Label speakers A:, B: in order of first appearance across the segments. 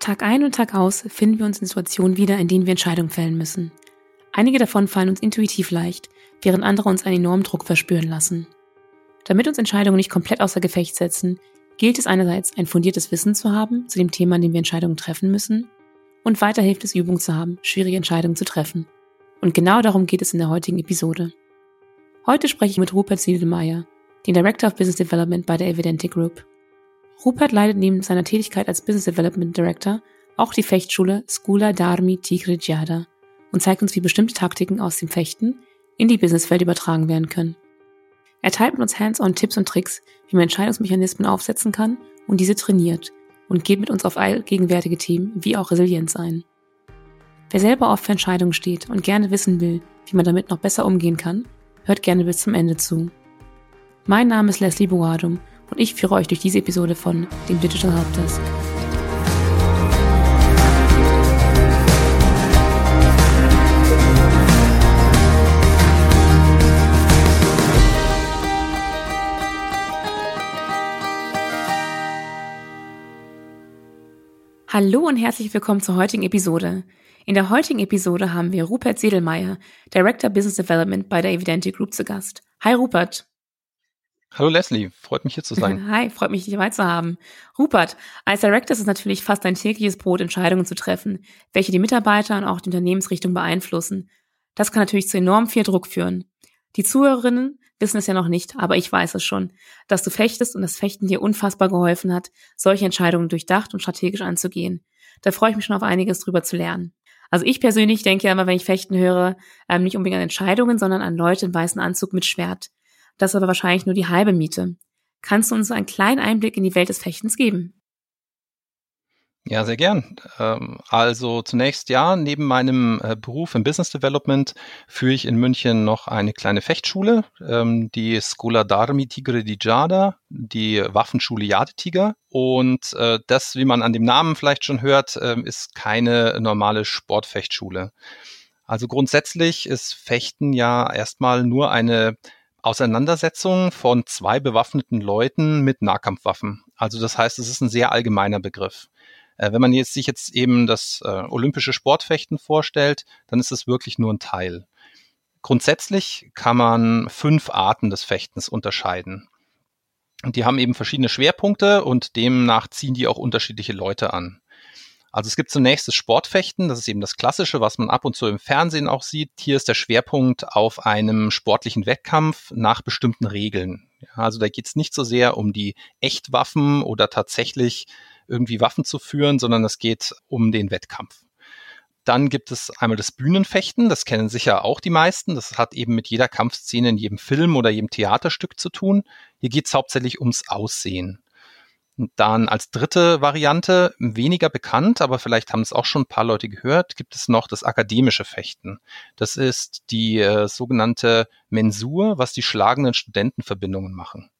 A: Tag ein und Tag aus finden wir uns in Situationen wieder, in denen wir Entscheidungen fällen müssen. Einige davon fallen uns intuitiv leicht, während andere uns einen enormen Druck verspüren lassen. Damit uns Entscheidungen nicht komplett außer Gefecht setzen, gilt es einerseits, ein fundiertes Wissen zu haben zu dem Thema, an dem wir Entscheidungen treffen müssen, und weiter hilft es, Übung zu haben, schwierige Entscheidungen zu treffen. Und genau darum geht es in der heutigen Episode. Heute spreche ich mit Rupert Siedelmeier, den Director of Business Development bei der Evidenti Group. Rupert leitet neben seiner Tätigkeit als Business Development Director auch die Fechtschule Skula Dharmi Tigre Giada und zeigt uns, wie bestimmte Taktiken aus dem Fechten in die Businesswelt übertragen werden können. Er teilt mit uns hands-on Tipps und Tricks, wie man Entscheidungsmechanismen aufsetzen kann und diese trainiert und geht mit uns auf allgegenwärtige Themen wie auch Resilienz ein. Wer selber oft für Entscheidungen steht und gerne wissen will, wie man damit noch besser umgehen kann, hört gerne bis zum Ende zu. Mein Name ist Leslie Boadum und ich führe euch durch diese Episode von dem Digital Helpdesk. Hallo und herzlich willkommen zur heutigen Episode. In der heutigen Episode haben wir Rupert Sedelmeier, Director Business Development bei der Evidenti Group zu Gast. Hi Rupert.
B: Hallo Leslie, freut mich hier zu sein.
A: Hi, freut mich, dich dabei zu haben. Rupert, als Director ist es natürlich fast ein tägliches Brot, Entscheidungen zu treffen, welche die Mitarbeiter und auch die Unternehmensrichtung beeinflussen. Das kann natürlich zu enorm viel Druck führen. Die Zuhörerinnen wissen es ja noch nicht, aber ich weiß es schon, dass du fechtest und das Fechten dir unfassbar geholfen hat, solche Entscheidungen durchdacht und strategisch anzugehen. Da freue ich mich schon auf einiges drüber zu lernen. Also ich persönlich denke ja immer, wenn ich Fechten höre, ähm, nicht unbedingt an Entscheidungen, sondern an Leute im weißen Anzug mit Schwert. Das ist aber wahrscheinlich nur die halbe Miete. Kannst du uns einen kleinen Einblick in die Welt des Fechtens geben?
B: Ja, sehr gern. Ähm, also zunächst ja, neben meinem äh, Beruf im Business Development führe ich in München noch eine kleine Fechtschule, ähm, die Scola d'Armi Tigre di Giada, die Waffenschule Jadetiger. Und äh, das, wie man an dem Namen vielleicht schon hört, ähm, ist keine normale Sportfechtschule. Also grundsätzlich ist Fechten ja erstmal nur eine Auseinandersetzung von zwei bewaffneten Leuten mit Nahkampfwaffen. Also das heißt, es ist ein sehr allgemeiner Begriff. Äh, wenn man jetzt sich jetzt eben das äh, olympische Sportfechten vorstellt, dann ist es wirklich nur ein Teil. Grundsätzlich kann man fünf Arten des Fechtens unterscheiden. Und die haben eben verschiedene Schwerpunkte und demnach ziehen die auch unterschiedliche Leute an. Also es gibt zunächst das Sportfechten, das ist eben das Klassische, was man ab und zu im Fernsehen auch sieht. Hier ist der Schwerpunkt auf einem sportlichen Wettkampf nach bestimmten Regeln. Also da geht es nicht so sehr um die Echtwaffen oder tatsächlich irgendwie Waffen zu führen, sondern es geht um den Wettkampf. Dann gibt es einmal das Bühnenfechten, das kennen sicher auch die meisten. Das hat eben mit jeder Kampfszene in jedem Film oder jedem Theaterstück zu tun. Hier geht es hauptsächlich ums Aussehen. Dann als dritte Variante, weniger bekannt, aber vielleicht haben es auch schon ein paar Leute gehört, gibt es noch das akademische Fechten. Das ist die äh, sogenannte Mensur, was die schlagenden Studentenverbindungen machen.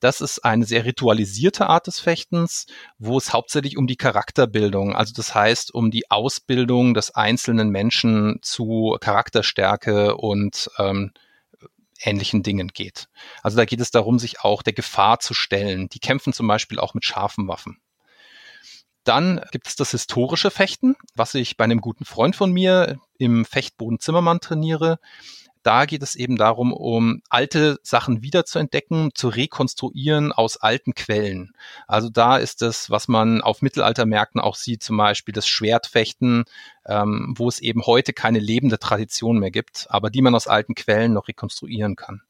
B: Das ist eine sehr ritualisierte Art des Fechtens, wo es hauptsächlich um die Charakterbildung, also das heißt um die Ausbildung des einzelnen Menschen zu Charakterstärke und ähm, ähnlichen Dingen geht. Also da geht es darum, sich auch der Gefahr zu stellen. Die kämpfen zum Beispiel auch mit scharfen Waffen. Dann gibt es das historische Fechten, was ich bei einem guten Freund von mir im Fechtboden Zimmermann trainiere. Da geht es eben darum, um alte Sachen wiederzuentdecken, zu rekonstruieren aus alten Quellen. Also da ist es, was man auf Mittelaltermärkten auch sieht, zum Beispiel das Schwertfechten, ähm, wo es eben heute keine lebende Tradition mehr gibt, aber die man aus alten Quellen noch rekonstruieren kann.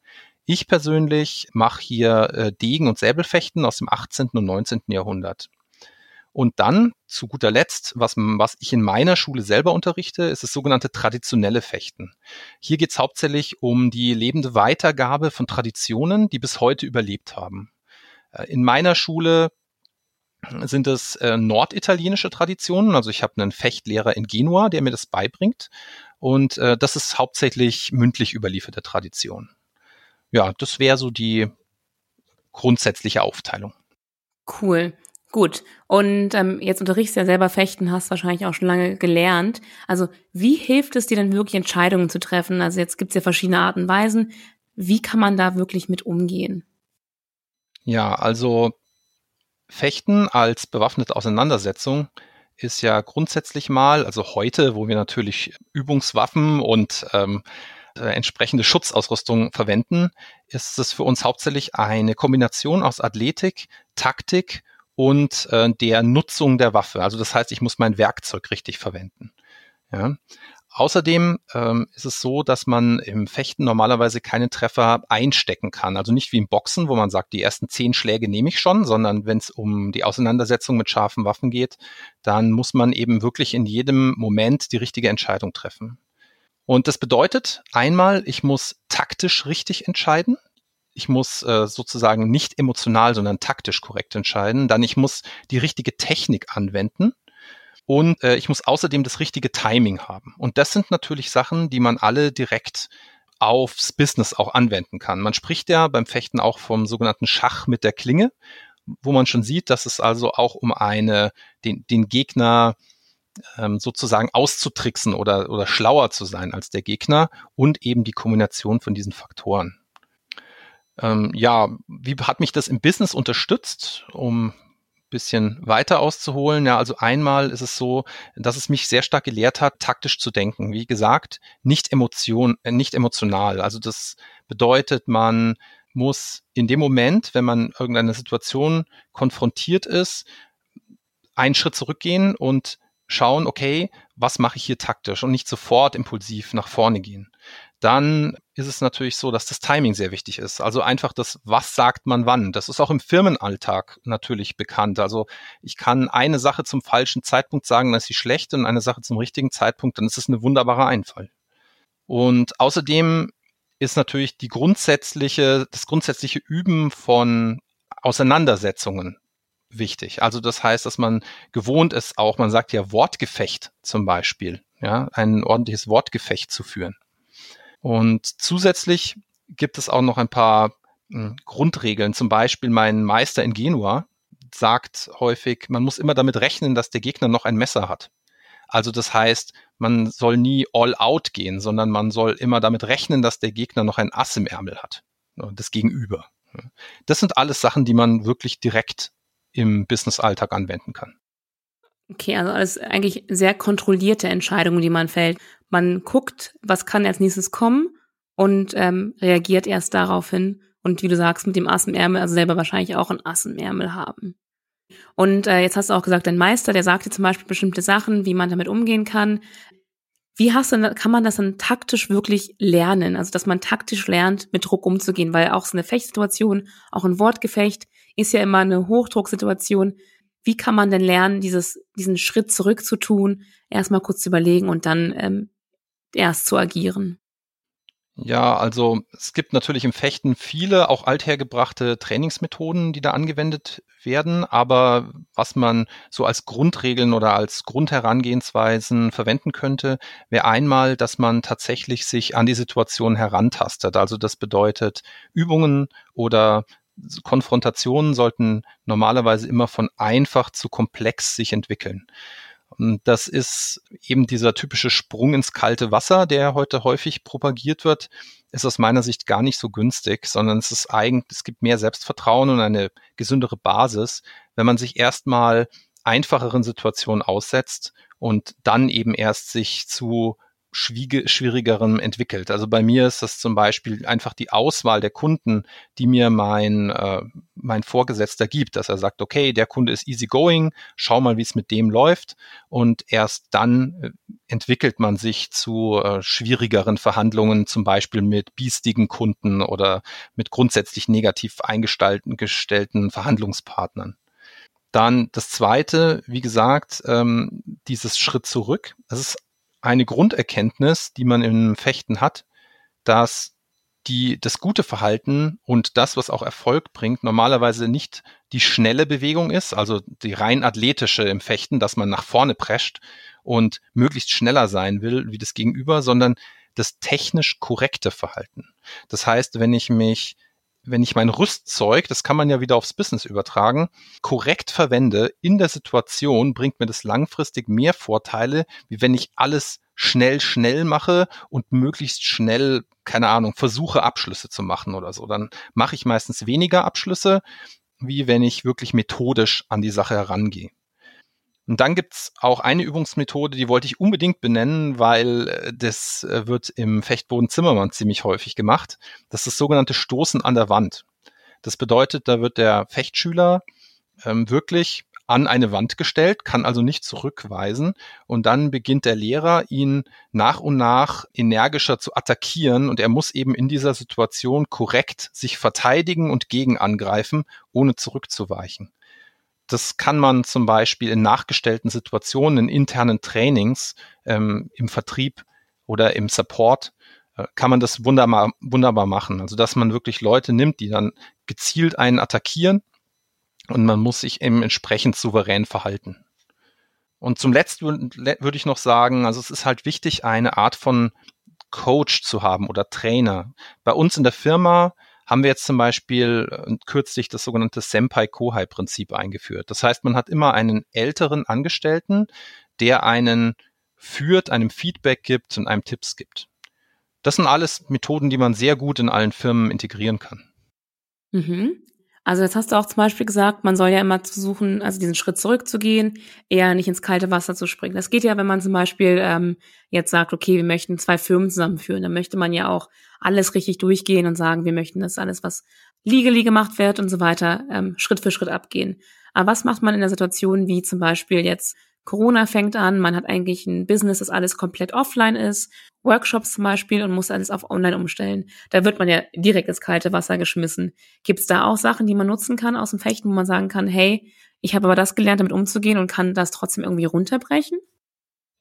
B: Ich persönlich mache hier äh, Degen- und Säbelfechten aus dem 18. und 19. Jahrhundert. Und dann, zu guter Letzt, was, was ich in meiner Schule selber unterrichte, ist das sogenannte traditionelle Fechten. Hier geht es hauptsächlich um die lebende Weitergabe von Traditionen, die bis heute überlebt haben. Äh, in meiner Schule sind es äh, norditalienische Traditionen. Also ich habe einen Fechtlehrer in Genua, der mir das beibringt. Und äh, das ist hauptsächlich mündlich überlieferte Tradition. Ja, das wäre so die grundsätzliche Aufteilung.
A: Cool. Gut. Und ähm, jetzt unterrichtest du ja selber Fechten, hast wahrscheinlich auch schon lange gelernt. Also wie hilft es dir denn wirklich, Entscheidungen zu treffen? Also jetzt gibt's ja verschiedene Arten und Weisen. Wie kann man da wirklich mit umgehen?
B: Ja, also Fechten als bewaffnete Auseinandersetzung ist ja grundsätzlich mal, also heute, wo wir natürlich Übungswaffen und ähm, äh, entsprechende Schutzausrüstung verwenden, ist es für uns hauptsächlich eine Kombination aus Athletik, Taktik und äh, der Nutzung der Waffe. Also das heißt, ich muss mein Werkzeug richtig verwenden. Ja. Außerdem ähm, ist es so, dass man im Fechten normalerweise keine Treffer einstecken kann. Also nicht wie im Boxen, wo man sagt, die ersten zehn Schläge nehme ich schon, sondern wenn es um die Auseinandersetzung mit scharfen Waffen geht, dann muss man eben wirklich in jedem Moment die richtige Entscheidung treffen. Und das bedeutet einmal, ich muss taktisch richtig entscheiden. Ich muss äh, sozusagen nicht emotional, sondern taktisch korrekt entscheiden. Dann ich muss die richtige Technik anwenden. Und äh, ich muss außerdem das richtige Timing haben. Und das sind natürlich Sachen, die man alle direkt aufs Business auch anwenden kann. Man spricht ja beim Fechten auch vom sogenannten Schach mit der Klinge, wo man schon sieht, dass es also auch um eine, den, den Gegner ähm, sozusagen auszutricksen oder, oder schlauer zu sein als der Gegner und eben die Kombination von diesen Faktoren. Ähm, ja, wie hat mich das im Business unterstützt, um bisschen weiter auszuholen. Ja, also einmal ist es so, dass es mich sehr stark gelehrt hat, taktisch zu denken. Wie gesagt, nicht Emotion, äh, nicht emotional. Also das bedeutet, man muss in dem Moment, wenn man irgendeine Situation konfrontiert ist, einen Schritt zurückgehen und schauen, okay, was mache ich hier taktisch und nicht sofort impulsiv nach vorne gehen dann ist es natürlich so, dass das Timing sehr wichtig ist. Also einfach das, was sagt man wann. Das ist auch im Firmenalltag natürlich bekannt. Also ich kann eine Sache zum falschen Zeitpunkt sagen, dann ist sie schlecht und eine Sache zum richtigen Zeitpunkt, dann ist es eine wunderbare Einfall. Und außerdem ist natürlich die grundsätzliche, das grundsätzliche Üben von Auseinandersetzungen wichtig. Also das heißt, dass man gewohnt ist, auch man sagt ja Wortgefecht zum Beispiel, ja, ein ordentliches Wortgefecht zu führen. Und zusätzlich gibt es auch noch ein paar hm, Grundregeln. Zum Beispiel mein Meister in Genua sagt häufig, man muss immer damit rechnen, dass der Gegner noch ein Messer hat. Also das heißt, man soll nie all out gehen, sondern man soll immer damit rechnen, dass der Gegner noch ein Ass im Ärmel hat. Das Gegenüber. Das sind alles Sachen, die man wirklich direkt im Business-Alltag anwenden kann.
A: Okay, also alles eigentlich sehr kontrollierte Entscheidungen, die man fällt. Man guckt, was kann als nächstes kommen und ähm, reagiert erst daraufhin. Und wie du sagst, mit dem Ass im Ärmel, also selber wahrscheinlich auch ein Ass im Ärmel haben. Und äh, jetzt hast du auch gesagt, dein Meister, der sagt dir zum Beispiel bestimmte Sachen, wie man damit umgehen kann. Wie hast du, kann man das dann taktisch wirklich lernen? Also, dass man taktisch lernt, mit Druck umzugehen, weil auch so eine Fechtsituation, auch ein Wortgefecht, ist ja immer eine Hochdrucksituation wie kann man denn lernen, dieses, diesen Schritt zurück zu tun, erstmal kurz zu überlegen und dann ähm, erst zu agieren?
B: Ja, also es gibt natürlich im Fechten viele auch althergebrachte Trainingsmethoden, die da angewendet werden, aber was man so als Grundregeln oder als Grundherangehensweisen verwenden könnte, wäre einmal, dass man tatsächlich sich an die Situation herantastet. Also das bedeutet Übungen oder Konfrontationen sollten normalerweise immer von einfach zu komplex sich entwickeln. Und das ist eben dieser typische Sprung ins kalte Wasser, der heute häufig propagiert wird, ist aus meiner Sicht gar nicht so günstig, sondern es ist eigentlich, es gibt mehr Selbstvertrauen und eine gesündere Basis, wenn man sich erstmal einfacheren Situationen aussetzt und dann eben erst sich zu schwierigerem entwickelt. Also bei mir ist das zum Beispiel einfach die Auswahl der Kunden, die mir mein, äh, mein Vorgesetzter gibt, dass er sagt, okay, der Kunde ist easygoing, schau mal, wie es mit dem läuft und erst dann äh, entwickelt man sich zu äh, schwierigeren Verhandlungen, zum Beispiel mit biestigen Kunden oder mit grundsätzlich negativ eingestellten Verhandlungspartnern. Dann das zweite, wie gesagt, ähm, dieses Schritt zurück. Das ist eine Grunderkenntnis, die man im Fechten hat, dass die, das gute Verhalten und das, was auch Erfolg bringt, normalerweise nicht die schnelle Bewegung ist, also die rein athletische im Fechten, dass man nach vorne prescht und möglichst schneller sein will wie das Gegenüber, sondern das technisch korrekte Verhalten. Das heißt, wenn ich mich wenn ich mein Rüstzeug, das kann man ja wieder aufs Business übertragen, korrekt verwende in der Situation, bringt mir das langfristig mehr Vorteile, wie wenn ich alles schnell, schnell mache und möglichst schnell, keine Ahnung, versuche Abschlüsse zu machen oder so. Dann mache ich meistens weniger Abschlüsse, wie wenn ich wirklich methodisch an die Sache herangehe. Und dann gibt's auch eine Übungsmethode, die wollte ich unbedingt benennen, weil äh, das äh, wird im Fechtboden Zimmermann ziemlich häufig gemacht. Das ist das sogenannte Stoßen an der Wand. Das bedeutet, da wird der Fechtschüler ähm, wirklich an eine Wand gestellt, kann also nicht zurückweisen und dann beginnt der Lehrer ihn nach und nach energischer zu attackieren und er muss eben in dieser Situation korrekt sich verteidigen und gegen angreifen, ohne zurückzuweichen. Das kann man zum Beispiel in nachgestellten Situationen, in internen Trainings, ähm, im Vertrieb oder im Support, äh, kann man das wunderbar, wunderbar machen. Also, dass man wirklich Leute nimmt, die dann gezielt einen attackieren und man muss sich eben entsprechend souverän verhalten. Und zum Letzten würde ich noch sagen, also es ist halt wichtig, eine Art von Coach zu haben oder Trainer. Bei uns in der Firma haben wir jetzt zum Beispiel äh, kürzlich das sogenannte Senpai-Kohai-Prinzip eingeführt. Das heißt, man hat immer einen älteren Angestellten, der einen führt, einem Feedback gibt und einem Tipps gibt. Das sind alles Methoden, die man sehr gut in allen Firmen integrieren kann.
A: Mhm. Also jetzt hast du auch zum Beispiel gesagt, man soll ja immer versuchen, also diesen Schritt zurückzugehen, eher nicht ins kalte Wasser zu springen. Das geht ja, wenn man zum Beispiel ähm, jetzt sagt, okay, wir möchten zwei Firmen zusammenführen, dann möchte man ja auch alles richtig durchgehen und sagen, wir möchten das alles, was legally gemacht wird und so weiter, ähm, Schritt für Schritt abgehen. Aber was macht man in der Situation wie zum Beispiel jetzt Corona fängt an, man hat eigentlich ein Business, das alles komplett offline ist, Workshops zum Beispiel und muss alles auf online umstellen. Da wird man ja direkt ins kalte Wasser geschmissen. Gibt es da auch Sachen, die man nutzen kann aus dem Fechten, wo man sagen kann, hey, ich habe aber das gelernt, damit umzugehen und kann das trotzdem irgendwie runterbrechen?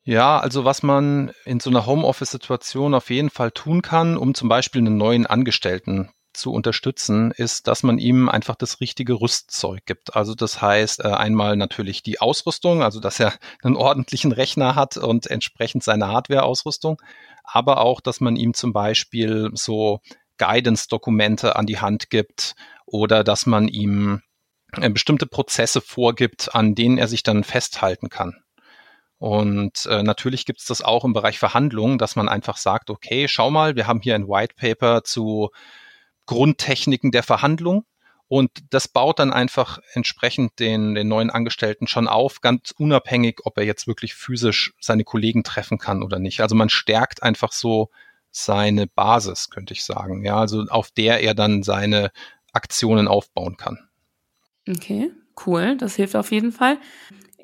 B: Ja, also was man in so einer Homeoffice-Situation auf jeden Fall tun kann, um zum Beispiel einen neuen Angestellten zu unterstützen, ist, dass man ihm einfach das richtige Rüstzeug gibt. Also das heißt äh, einmal natürlich die Ausrüstung, also dass er einen ordentlichen Rechner hat und entsprechend seine Hardware-Ausrüstung, aber auch, dass man ihm zum Beispiel so Guidance-Dokumente an die Hand gibt oder dass man ihm äh, bestimmte Prozesse vorgibt, an denen er sich dann festhalten kann. Und äh, natürlich gibt es das auch im Bereich Verhandlungen, dass man einfach sagt, okay, schau mal, wir haben hier ein White Paper zu Grundtechniken der Verhandlung. Und das baut dann einfach entsprechend den, den neuen Angestellten schon auf, ganz unabhängig, ob er jetzt wirklich physisch seine Kollegen treffen kann oder nicht. Also man stärkt einfach so seine Basis, könnte ich sagen. Ja, also auf der er dann seine Aktionen aufbauen kann.
A: Okay, cool. Das hilft auf jeden Fall.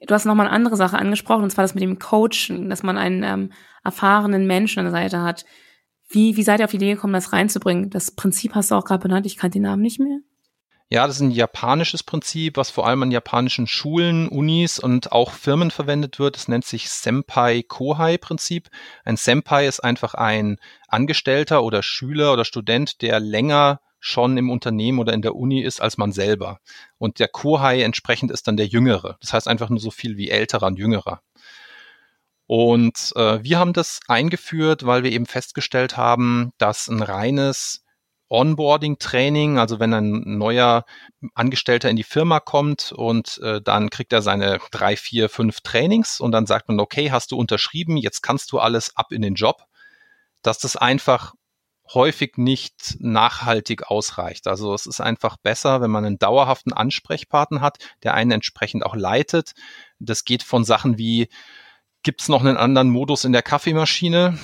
A: Du hast nochmal eine andere Sache angesprochen, und zwar das mit dem Coachen, dass man einen ähm, erfahrenen Menschen an der Seite hat. Wie, wie seid ihr auf die Idee gekommen, das reinzubringen? Das Prinzip hast du auch gerade benannt, ich kannte den Namen nicht mehr.
B: Ja, das ist ein japanisches Prinzip, was vor allem an japanischen Schulen, Unis und auch Firmen verwendet wird. Es nennt sich Senpai-Kohai-Prinzip. Ein Senpai ist einfach ein Angestellter oder Schüler oder Student, der länger schon im Unternehmen oder in der Uni ist als man selber. Und der Kohai entsprechend ist dann der Jüngere. Das heißt einfach nur so viel wie älterer und jüngerer. Und äh, wir haben das eingeführt, weil wir eben festgestellt haben, dass ein reines Onboarding-Training, also wenn ein neuer Angestellter in die Firma kommt und äh, dann kriegt er seine drei, vier, fünf Trainings und dann sagt man, okay, hast du unterschrieben, jetzt kannst du alles ab in den Job, dass das einfach häufig nicht nachhaltig ausreicht. Also es ist einfach besser, wenn man einen dauerhaften Ansprechpartner hat, der einen entsprechend auch leitet. Das geht von Sachen wie gibt es noch einen anderen Modus in der Kaffeemaschine,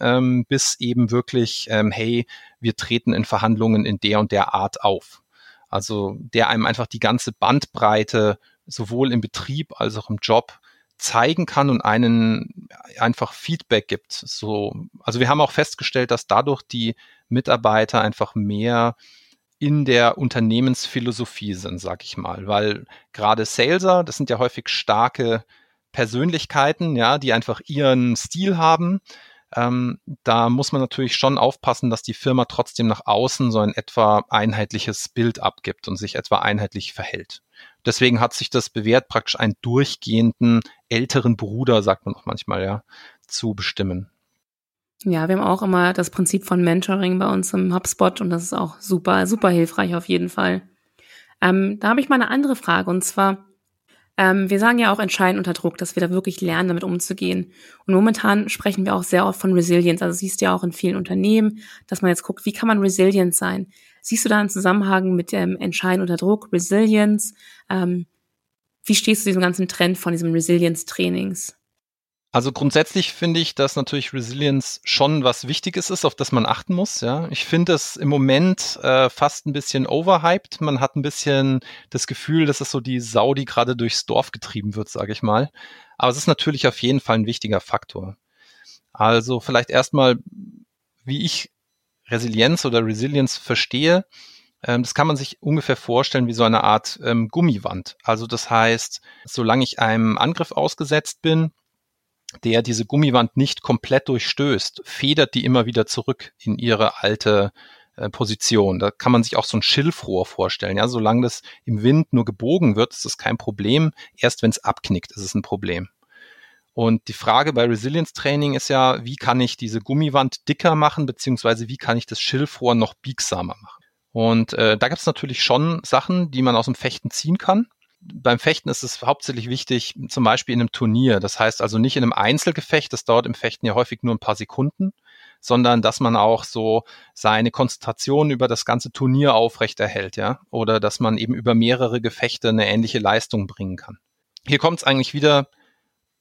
B: ähm, bis eben wirklich, ähm, hey, wir treten in Verhandlungen in der und der Art auf. Also der einem einfach die ganze Bandbreite sowohl im Betrieb als auch im Job zeigen kann und einen einfach Feedback gibt. So, also wir haben auch festgestellt, dass dadurch die Mitarbeiter einfach mehr in der Unternehmensphilosophie sind, sag ich mal, weil gerade Saleser, das sind ja häufig starke Persönlichkeiten, ja, die einfach ihren Stil haben. Ähm, da muss man natürlich schon aufpassen, dass die Firma trotzdem nach außen so ein etwa einheitliches Bild abgibt und sich etwa einheitlich verhält. Deswegen hat sich das bewährt, praktisch einen durchgehenden älteren Bruder, sagt man auch manchmal, ja, zu bestimmen.
A: Ja, wir haben auch immer das Prinzip von Mentoring bei uns im HubSpot und das ist auch super, super hilfreich auf jeden Fall. Ähm, da habe ich mal eine andere Frage und zwar, ähm, wir sagen ja auch entscheidend unter Druck, dass wir da wirklich lernen, damit umzugehen. Und momentan sprechen wir auch sehr oft von Resilience. Also siehst du ja auch in vielen Unternehmen, dass man jetzt guckt, wie kann man resilient sein? Siehst du da einen Zusammenhang mit dem Entscheiden unter Druck, Resilience? Ähm, Wie stehst du diesem ganzen Trend von diesem Resilience-Trainings?
B: Also grundsätzlich finde ich, dass natürlich Resilience schon was Wichtiges ist, auf das man achten muss. Ja, ich finde es im Moment äh, fast ein bisschen overhyped. Man hat ein bisschen das Gefühl, dass es so die Sau, die gerade durchs Dorf getrieben wird, sage ich mal. Aber es ist natürlich auf jeden Fall ein wichtiger Faktor. Also vielleicht erstmal, wie ich Resilienz oder Resilience verstehe. Ähm, das kann man sich ungefähr vorstellen wie so eine Art ähm, Gummiwand. Also das heißt, solange ich einem Angriff ausgesetzt bin, der diese Gummiwand nicht komplett durchstößt, federt die immer wieder zurück in ihre alte äh, Position. Da kann man sich auch so ein Schilfrohr vorstellen. Ja, solange das im Wind nur gebogen wird, ist das kein Problem. Erst wenn es abknickt, ist es ein Problem. Und die Frage bei Resilience Training ist ja, wie kann ich diese Gummiwand dicker machen, beziehungsweise wie kann ich das Schilfrohr noch biegsamer machen? Und äh, da gibt es natürlich schon Sachen, die man aus dem Fechten ziehen kann beim Fechten ist es hauptsächlich wichtig, zum Beispiel in einem Turnier. Das heißt also nicht in einem Einzelgefecht, das dauert im Fechten ja häufig nur ein paar Sekunden, sondern dass man auch so seine Konzentration über das ganze Turnier aufrechterhält, ja, oder dass man eben über mehrere Gefechte eine ähnliche Leistung bringen kann. Hier kommt es eigentlich wieder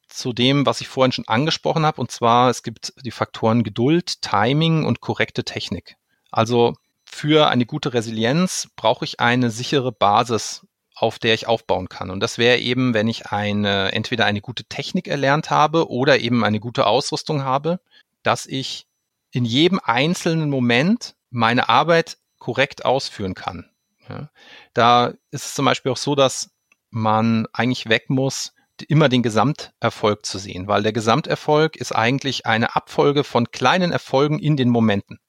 B: zu dem, was ich vorhin schon angesprochen habe, und zwar es gibt die Faktoren Geduld, Timing und korrekte Technik. Also für eine gute Resilienz brauche ich eine sichere Basis auf der ich aufbauen kann. Und das wäre eben, wenn ich eine, entweder eine gute Technik erlernt habe oder eben eine gute Ausrüstung habe, dass ich in jedem einzelnen Moment meine Arbeit korrekt ausführen kann. Ja. Da ist es zum Beispiel auch so, dass man eigentlich weg muss, immer den Gesamterfolg zu sehen, weil der Gesamterfolg ist eigentlich eine Abfolge von kleinen Erfolgen in den Momenten.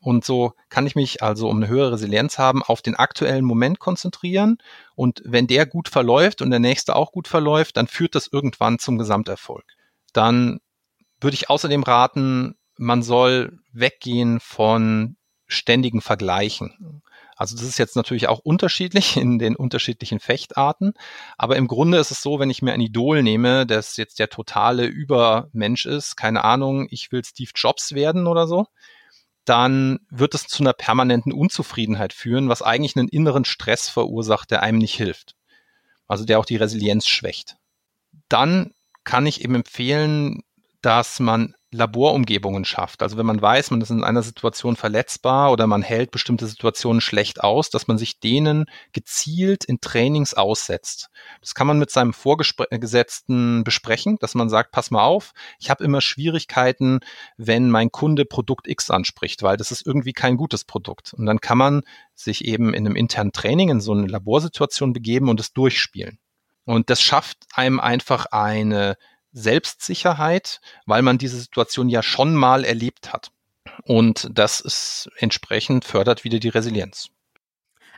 B: Und so kann ich mich also, um eine höhere Resilienz haben, auf den aktuellen Moment konzentrieren. Und wenn der gut verläuft und der nächste auch gut verläuft, dann führt das irgendwann zum Gesamterfolg. Dann würde ich außerdem raten, man soll weggehen von ständigen Vergleichen. Also das ist jetzt natürlich auch unterschiedlich in den unterschiedlichen Fechtarten, aber im Grunde ist es so, wenn ich mir ein Idol nehme, das jetzt der totale Übermensch ist, keine Ahnung, ich will Steve Jobs werden oder so, dann wird es zu einer permanenten Unzufriedenheit führen, was eigentlich einen inneren Stress verursacht, der einem nicht hilft. Also der auch die Resilienz schwächt. Dann kann ich eben empfehlen, dass man Laborumgebungen schafft. Also wenn man weiß, man ist in einer Situation verletzbar oder man hält bestimmte Situationen schlecht aus, dass man sich denen gezielt in Trainings aussetzt. Das kann man mit seinem Vorgesetzten besprechen, dass man sagt, pass mal auf, ich habe immer Schwierigkeiten, wenn mein Kunde Produkt X anspricht, weil das ist irgendwie kein gutes Produkt. Und dann kann man sich eben in einem internen Training in so eine Laborsituation begeben und es durchspielen. Und das schafft einem einfach eine Selbstsicherheit, weil man diese Situation ja schon mal erlebt hat. Und das ist entsprechend fördert wieder die Resilienz.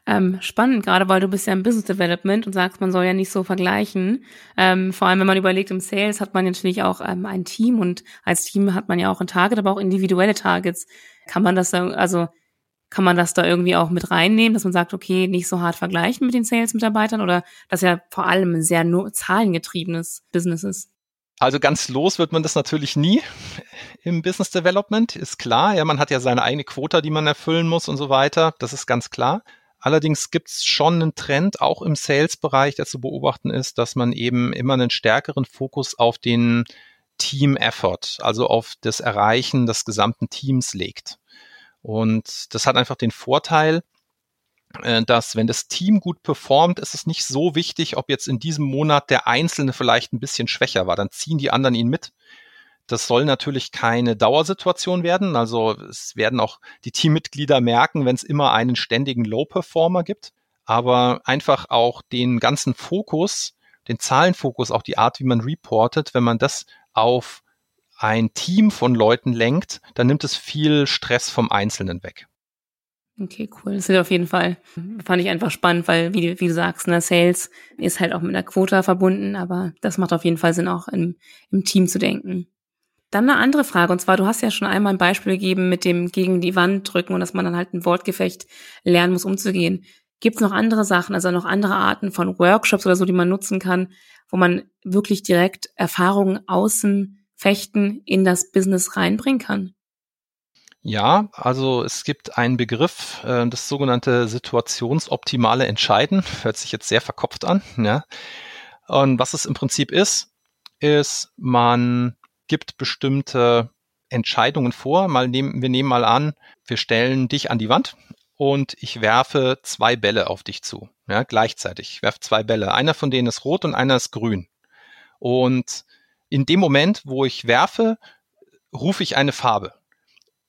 A: Ähm, spannend, gerade weil du bist ja im Business Development und sagst, man soll ja nicht so vergleichen. Ähm, vor allem, wenn man überlegt, im Sales hat man natürlich auch ähm, ein Team und als Team hat man ja auch ein Target, aber auch individuelle Targets. Kann man das da, also kann man das da irgendwie auch mit reinnehmen, dass man sagt, okay, nicht so hart vergleichen mit den Sales-Mitarbeitern oder das ja vor allem ein sehr nur zahlengetriebenes Business ist?
B: Also ganz los wird man das natürlich nie im Business Development, ist klar. Ja, man hat ja seine eigene Quota, die man erfüllen muss und so weiter. Das ist ganz klar. Allerdings gibt es schon einen Trend, auch im Sales-Bereich, der zu beobachten ist, dass man eben immer einen stärkeren Fokus auf den Team-Effort, also auf das Erreichen des gesamten Teams legt. Und das hat einfach den Vorteil, dass wenn das Team gut performt, ist es nicht so wichtig, ob jetzt in diesem Monat der Einzelne vielleicht ein bisschen schwächer war. Dann ziehen die anderen ihn mit. Das soll natürlich keine Dauersituation werden. Also es werden auch die Teammitglieder merken, wenn es immer einen ständigen Low-Performer gibt. Aber einfach auch den ganzen Fokus, den Zahlenfokus, auch die Art, wie man reportet, wenn man das auf ein Team von Leuten lenkt, dann nimmt es viel Stress vom Einzelnen weg.
A: Okay, cool. Das ist auf jeden Fall, fand ich einfach spannend, weil, wie, wie du sagst, ne, Sales ist halt auch mit einer Quota verbunden, aber das macht auf jeden Fall Sinn, auch im, im Team zu denken. Dann eine andere Frage, und zwar, du hast ja schon einmal ein Beispiel gegeben mit dem gegen die Wand drücken und dass man dann halt ein Wortgefecht lernen muss, umzugehen. Gibt es noch andere Sachen, also noch andere Arten von Workshops oder so, die man nutzen kann, wo man wirklich direkt Erfahrungen außen Fechten in das Business reinbringen kann?
B: Ja, also es gibt einen Begriff, äh, das sogenannte situationsoptimale Entscheiden. Hört sich jetzt sehr verkopft an. Ja. Und was es im Prinzip ist, ist, man gibt bestimmte Entscheidungen vor. Mal nehmen, wir nehmen mal an, wir stellen dich an die Wand und ich werfe zwei Bälle auf dich zu. Ja, gleichzeitig. Ich werfe zwei Bälle. Einer von denen ist rot und einer ist grün. Und in dem Moment, wo ich werfe, rufe ich eine Farbe.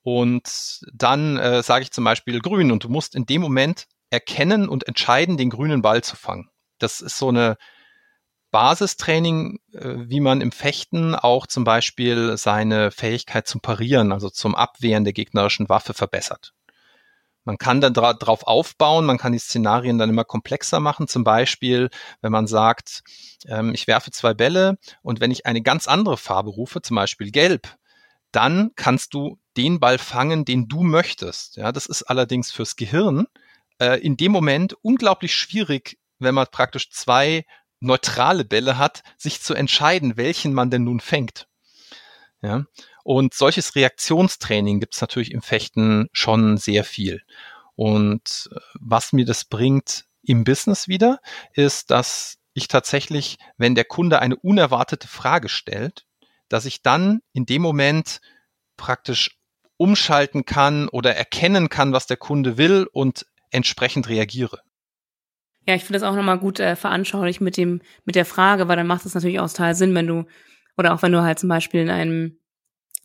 B: Und dann äh, sage ich zum Beispiel grün und du musst in dem Moment erkennen und entscheiden, den grünen Ball zu fangen. Das ist so eine Basistraining, äh, wie man im Fechten auch zum Beispiel seine Fähigkeit zum Parieren, also zum Abwehren der gegnerischen Waffe verbessert. Man kann dann dra drauf aufbauen, man kann die Szenarien dann immer komplexer machen. Zum Beispiel, wenn man sagt, ähm, ich werfe zwei Bälle und wenn ich eine ganz andere Farbe rufe, zum Beispiel gelb, dann kannst du den Ball fangen, den du möchtest. Ja, das ist allerdings fürs Gehirn äh, in dem Moment unglaublich schwierig, wenn man praktisch zwei neutrale Bälle hat, sich zu entscheiden, welchen man denn nun fängt. Ja, und solches Reaktionstraining gibt es natürlich im Fechten schon sehr viel. Und äh, was mir das bringt im Business wieder, ist, dass ich tatsächlich, wenn der Kunde eine unerwartete Frage stellt, dass ich dann in dem Moment praktisch umschalten kann oder erkennen kann, was der Kunde will und entsprechend reagiere.
A: Ja, ich finde das auch nochmal gut äh, veranschaulich mit dem, mit der Frage, weil dann macht es natürlich auch total Sinn, wenn du, oder auch wenn du halt zum Beispiel in einem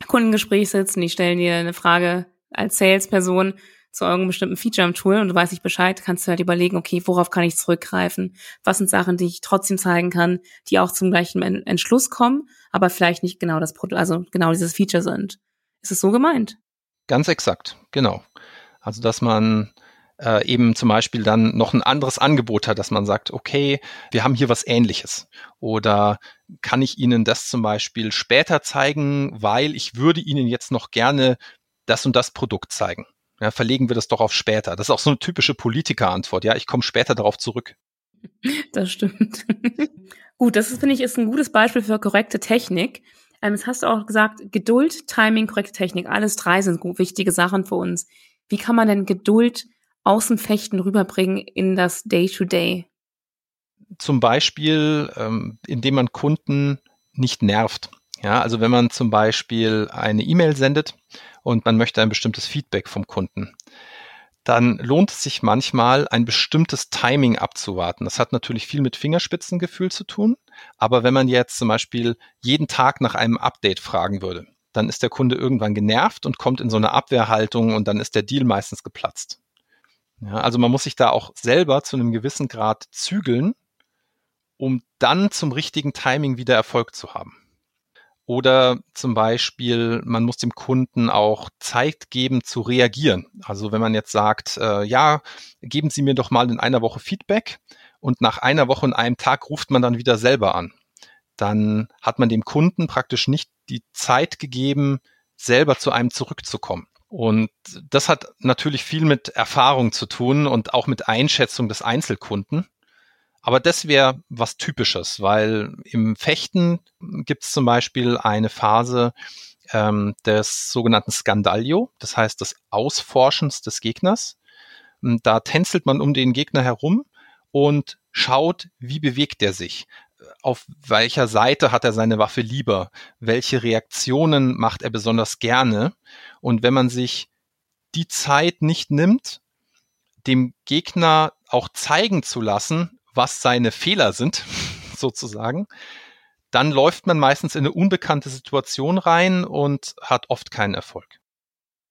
A: Kundengespräch sitzt und die stellen dir eine Frage als Salesperson zu irgendeinem bestimmten Feature im Tool und du weißt nicht Bescheid, kannst du halt überlegen, okay, worauf kann ich zurückgreifen? Was sind Sachen, die ich trotzdem zeigen kann, die auch zum gleichen Entschluss kommen, aber vielleicht nicht genau das Produkt, also genau dieses Feature sind. Ist es so gemeint?
B: Ganz exakt, genau. Also, dass man äh, eben zum Beispiel dann noch ein anderes Angebot hat, dass man sagt, okay, wir haben hier was ähnliches. Oder kann ich Ihnen das zum Beispiel später zeigen, weil ich würde Ihnen jetzt noch gerne das und das Produkt zeigen. Ja, verlegen wir das doch auf später. Das ist auch so eine typische Politikerantwort. Ja, ich komme später darauf zurück.
A: Das stimmt. Gut, das ist, finde ich, ist ein gutes Beispiel für korrekte Technik. Ähm, jetzt hast du auch gesagt, Geduld, Timing, korrekte Technik. Alles drei sind wichtige Sachen für uns. Wie kann man denn Geduld Außenfechten rüberbringen in das Day-to-Day?
B: -Day? Zum Beispiel, ähm, indem man Kunden nicht nervt. Ja, also wenn man zum Beispiel eine E-Mail sendet und man möchte ein bestimmtes Feedback vom Kunden, dann lohnt es sich manchmal, ein bestimmtes Timing abzuwarten. Das hat natürlich viel mit Fingerspitzengefühl zu tun. Aber wenn man jetzt zum Beispiel jeden Tag nach einem Update fragen würde, dann ist der Kunde irgendwann genervt und kommt in so eine Abwehrhaltung und dann ist der Deal meistens geplatzt. Ja, also man muss sich da auch selber zu einem gewissen Grad zügeln, um dann zum richtigen Timing wieder Erfolg zu haben. Oder zum Beispiel, man muss dem Kunden auch Zeit geben zu reagieren. Also wenn man jetzt sagt, äh, ja, geben Sie mir doch mal in einer Woche Feedback und nach einer Woche und einem Tag ruft man dann wieder selber an. Dann hat man dem Kunden praktisch nicht die Zeit gegeben, selber zu einem zurückzukommen. Und das hat natürlich viel mit Erfahrung zu tun und auch mit Einschätzung des Einzelkunden. Aber das wäre was Typisches, weil im Fechten gibt es zum Beispiel eine Phase ähm, des sogenannten Skandalio, das heißt des Ausforschens des Gegners. Da tänzelt man um den Gegner herum und schaut, wie bewegt er sich auf welcher Seite hat er seine Waffe lieber, welche Reaktionen macht er besonders gerne. Und wenn man sich die Zeit nicht nimmt, dem Gegner auch zeigen zu lassen, was seine Fehler sind, sozusagen, dann läuft man meistens in eine unbekannte Situation rein und hat oft keinen Erfolg.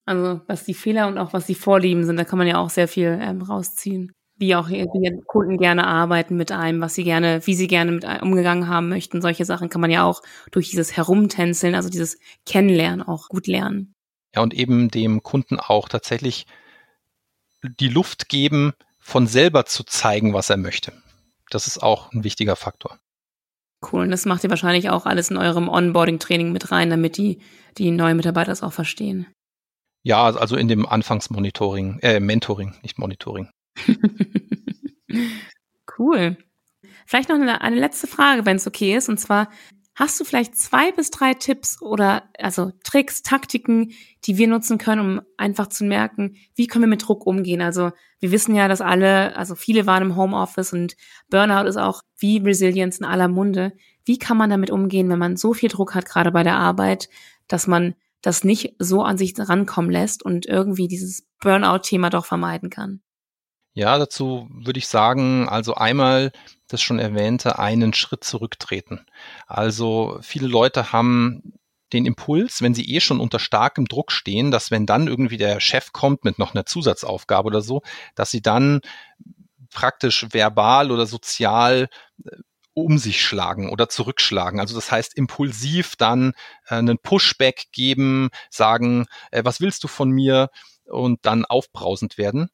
A: Also was die Fehler und auch was die Vorlieben sind, da kann man ja auch sehr viel ähm, rausziehen wie auch wie Kunden gerne arbeiten mit einem, was sie gerne, wie sie gerne mit einem umgegangen haben möchten. Solche Sachen kann man ja auch durch dieses Herumtänzeln, also dieses Kennenlernen auch gut lernen.
B: Ja, und eben dem Kunden auch tatsächlich die Luft geben, von selber zu zeigen, was er möchte. Das ist auch ein wichtiger Faktor.
A: Cool. Und das macht ihr wahrscheinlich auch alles in eurem Onboarding-Training mit rein, damit die, die neuen Mitarbeiter das auch verstehen.
B: Ja, also in dem Anfangsmonitoring, äh, Mentoring, nicht Monitoring.
A: cool. Vielleicht noch eine, eine letzte Frage, wenn es okay ist. Und zwar, Hast du vielleicht zwei bis drei Tipps oder also Tricks, Taktiken, die wir nutzen können, um einfach zu merken, wie können wir mit Druck umgehen? Also wir wissen ja, dass alle, also viele waren im Homeoffice und Burnout ist auch wie Resilience in aller Munde. Wie kann man damit umgehen, wenn man so viel Druck hat, gerade bei der Arbeit, dass man das nicht so an sich rankommen lässt und irgendwie dieses Burnout-Thema doch vermeiden kann?
B: Ja, dazu würde ich sagen, also einmal das schon erwähnte, einen Schritt zurücktreten. Also viele Leute haben den Impuls, wenn sie eh schon unter starkem Druck stehen, dass wenn dann irgendwie der Chef kommt mit noch einer Zusatzaufgabe oder so, dass sie dann praktisch verbal oder sozial äh, um sich schlagen oder zurückschlagen. Also das heißt impulsiv dann äh, einen Pushback geben, sagen, äh, was willst du von mir und dann aufbrausend werden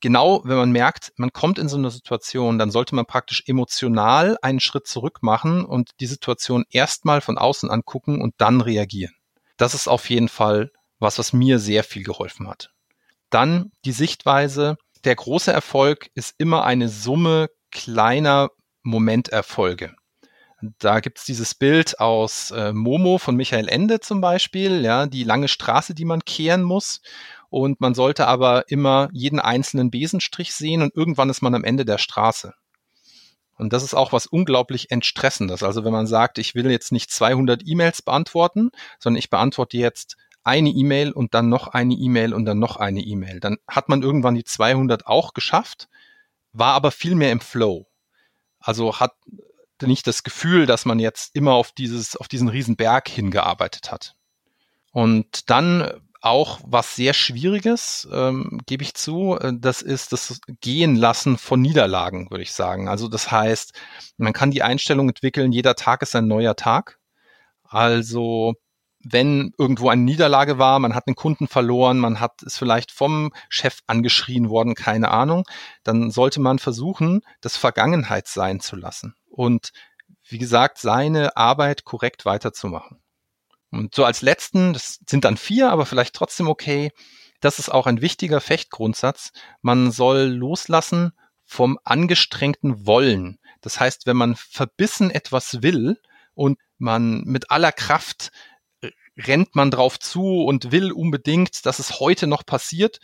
B: genau, wenn man merkt, man kommt in so eine Situation, dann sollte man praktisch emotional einen Schritt zurück machen und die Situation erstmal von außen angucken und dann reagieren. Das ist auf jeden Fall was, was mir sehr viel geholfen hat. Dann die Sichtweise, der große Erfolg ist immer eine Summe kleiner Momenterfolge. Da gibt's dieses Bild aus äh, Momo von Michael Ende zum Beispiel, ja, die lange Straße, die man kehren muss und man sollte aber immer jeden einzelnen Besenstrich sehen und irgendwann ist man am Ende der Straße. Und das ist auch was unglaublich entstressendes. Also wenn man sagt, ich will jetzt nicht 200 E-Mails beantworten, sondern ich beantworte jetzt eine E-Mail und dann noch eine E-Mail und dann noch eine E-Mail. Dann hat man irgendwann die 200 auch geschafft, war aber viel mehr im Flow. Also hat nicht das Gefühl, dass man jetzt immer auf dieses, auf diesen riesen Berg hingearbeitet hat. Und dann auch was sehr Schwieriges, ähm, gebe ich zu. Äh, das ist das Gehen lassen von Niederlagen, würde ich sagen. Also das heißt, man kann die Einstellung entwickeln, jeder Tag ist ein neuer Tag. Also wenn irgendwo eine Niederlage war, man hat einen Kunden verloren, man hat es vielleicht vom Chef angeschrien worden, keine Ahnung, dann sollte man versuchen, das Vergangenheit sein zu lassen und wie gesagt, seine Arbeit korrekt weiterzumachen. Und so als letzten, das sind dann vier, aber vielleicht trotzdem okay, das ist auch ein wichtiger Fechtgrundsatz. Man soll loslassen vom angestrengten Wollen. Das heißt, wenn man verbissen etwas will und man mit aller Kraft rennt man drauf zu und will unbedingt, dass es heute noch passiert,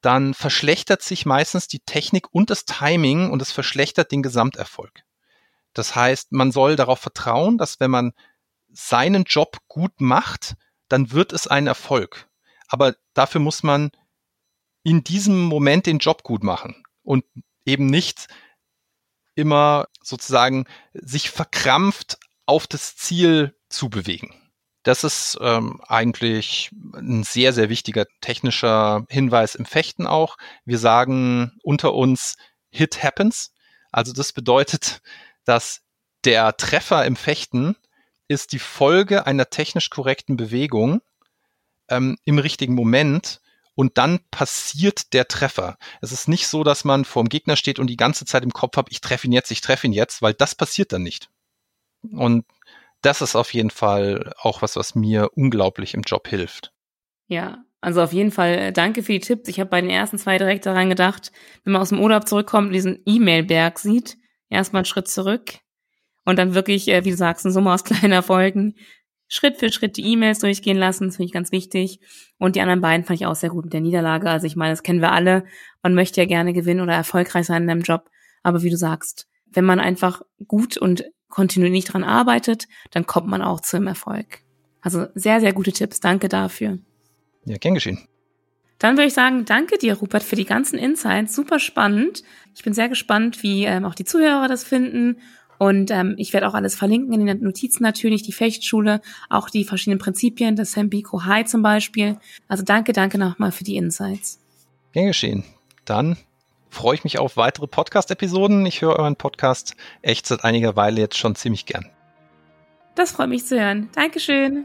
B: dann verschlechtert sich meistens die Technik und das Timing und es verschlechtert den Gesamterfolg. Das heißt, man soll darauf vertrauen, dass wenn man seinen Job gut macht, dann wird es ein Erfolg. Aber dafür muss man in diesem Moment den Job gut machen und eben nicht immer sozusagen sich verkrampft auf das Ziel zu bewegen. Das ist ähm, eigentlich ein sehr, sehr wichtiger technischer Hinweis im Fechten auch. Wir sagen unter uns, Hit happens. Also das bedeutet, dass der Treffer im Fechten ist die Folge einer technisch korrekten Bewegung ähm, im richtigen Moment und dann passiert der Treffer. Es ist nicht so, dass man vorm Gegner steht und die ganze Zeit im Kopf hat, ich treffe ihn jetzt, ich treffe ihn jetzt, weil das passiert dann nicht. Und das ist auf jeden Fall auch was, was mir unglaublich im Job hilft.
A: Ja, also auf jeden Fall äh, danke für die Tipps. Ich habe bei den ersten zwei direkt daran gedacht, wenn man aus dem Urlaub zurückkommt und diesen E-Mail-Berg sieht, erstmal einen Schritt zurück, und dann wirklich, äh, wie du sagst, eine Summe aus kleinen Erfolgen. Schritt für Schritt die E-Mails durchgehen lassen, das finde ich ganz wichtig. Und die anderen beiden fand ich auch sehr gut mit der Niederlage. Also ich meine, das kennen wir alle. Man möchte ja gerne gewinnen oder erfolgreich sein in einem Job. Aber wie du sagst, wenn man einfach gut und kontinuierlich dran arbeitet, dann kommt man auch zum Erfolg. Also sehr, sehr gute Tipps. Danke dafür.
B: Ja, gern geschehen.
A: Dann würde ich sagen, danke dir, Rupert, für die ganzen Insights. Super spannend. Ich bin sehr gespannt, wie ähm, auch die Zuhörer das finden und ähm, ich werde auch alles verlinken in den Notizen natürlich, die Fechtschule, auch die verschiedenen Prinzipien, das Sempiko High zum Beispiel. Also danke, danke nochmal für die Insights.
B: Gern geschehen. Dann freue ich mich auf weitere Podcast-Episoden. Ich höre euren Podcast echt seit einiger Weile jetzt schon ziemlich gern.
A: Das freut mich zu hören. Dankeschön.